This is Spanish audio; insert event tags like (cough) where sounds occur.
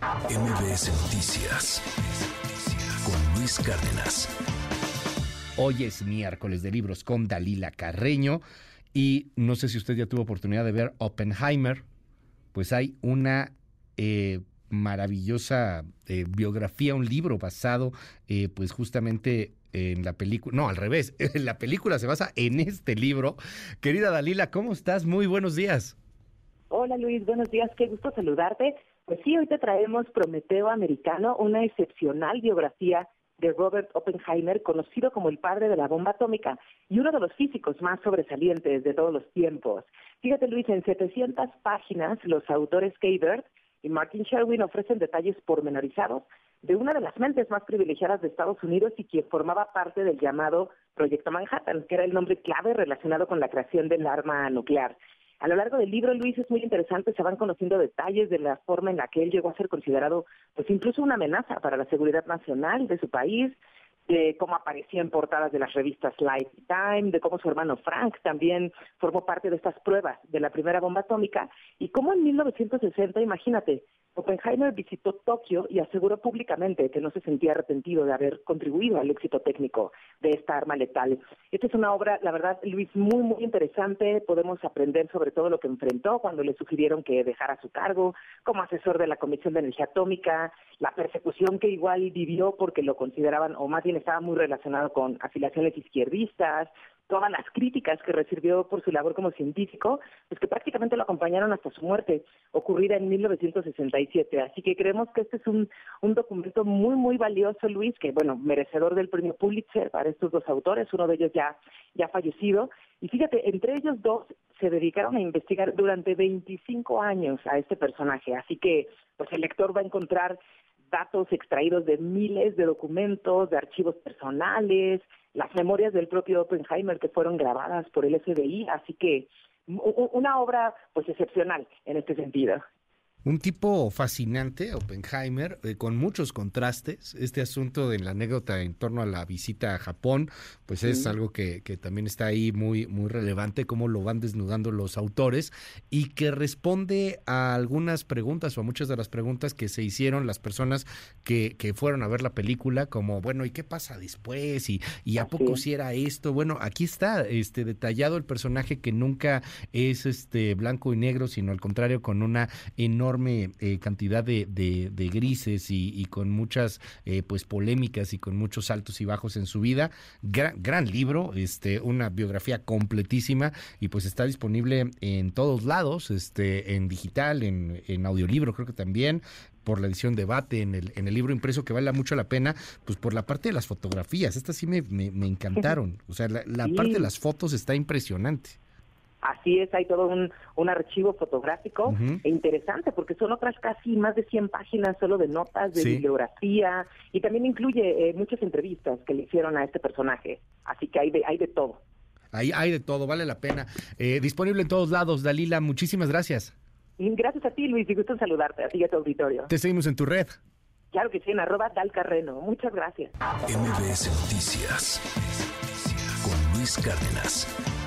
MBS Noticias con Luis Cárdenas. Hoy es miércoles de libros con Dalila Carreño y no sé si usted ya tuvo oportunidad de ver Oppenheimer, pues hay una eh, maravillosa eh, biografía, un libro basado eh, pues justamente en la película, no, al revés, (laughs) la película se basa en este libro. Querida Dalila, ¿cómo estás? Muy buenos días. Hola Luis, buenos días, qué gusto saludarte. Pues sí, hoy te traemos Prometeo Americano, una excepcional biografía de Robert Oppenheimer, conocido como el padre de la bomba atómica y uno de los físicos más sobresalientes de todos los tiempos. Fíjate Luis, en 700 páginas los autores Kay Bird y Martin Sherwin ofrecen detalles pormenorizados de una de las mentes más privilegiadas de Estados Unidos y quien formaba parte del llamado Proyecto Manhattan, que era el nombre clave relacionado con la creación del arma nuclear. A lo largo del libro, Luis, es muy interesante, se van conociendo detalles de la forma en la que él llegó a ser considerado, pues incluso una amenaza para la seguridad nacional de su país, de cómo aparecía en portadas de las revistas Life Time, de cómo su hermano Frank también formó parte de estas pruebas de la primera bomba atómica, y cómo en 1960, imagínate, Oppenheimer visitó Tokio y aseguró públicamente que no se sentía arrepentido de haber contribuido al éxito técnico de esta arma letal. Esta es una obra, la verdad, Luis, muy, muy interesante. Podemos aprender sobre todo lo que enfrentó cuando le sugirieron que dejara su cargo como asesor de la Comisión de Energía Atómica, la persecución que igual vivió porque lo consideraban, o más bien estaba muy relacionado con afiliaciones izquierdistas, todas las críticas que recibió por su labor como científico, pues que prácticamente lo acompañaron hasta su muerte, ocurrida en 1967. Así que creemos que este es un, un documento muy, muy valioso, Luis, que, bueno, merecedor del premio Pulitzer para estos dos autores, uno de ellos ya, ya fallecido. Y fíjate, entre ellos dos se dedicaron a investigar durante 25 años a este personaje. Así que, pues el lector va a encontrar datos extraídos de miles de documentos, de archivos personales, las memorias del propio Oppenheimer que fueron grabadas por el FBI, así que una obra pues excepcional en este sentido. Un tipo fascinante, Oppenheimer, eh, con muchos contrastes. Este asunto de la anécdota en torno a la visita a Japón, pues es algo que, que, también está ahí muy, muy relevante, cómo lo van desnudando los autores y que responde a algunas preguntas o a muchas de las preguntas que se hicieron las personas que, que fueron a ver la película, como, bueno, ¿y qué pasa después? ¿Y, y a poco si era esto? Bueno, aquí está este detallado el personaje que nunca es este blanco y negro, sino al contrario, con una enorme enorme eh, cantidad de, de, grises y, con muchas eh, pues polémicas y con muchos altos y bajos en su vida. Gran, gran libro, este, una biografía completísima y pues está disponible en todos lados, este, en digital, en, en audiolibro creo que también por la edición debate en el, en el libro impreso que vale mucho la pena, pues por la parte de las fotografías, estas sí me, me, encantaron, o sea, la, parte de las fotos está impresionante. Así es, hay todo un, un archivo fotográfico e interesante porque son otras casi más de 100 páginas solo de notas, de bibliografía y también incluye eh, muchas entrevistas que le hicieron a este personaje. Así que hay de, hay de todo. Hay, hay de todo, vale la pena. Eh, disponible en todos lados, Dalila, muchísimas gracias. Gracias a ti, Luis, y gusto saludarte, a ti y a tu auditorio. Te seguimos en tu red. Claro que sí, en arroba dalcarreno. Muchas gracias. MBS Noticias con Luis Cárdenas.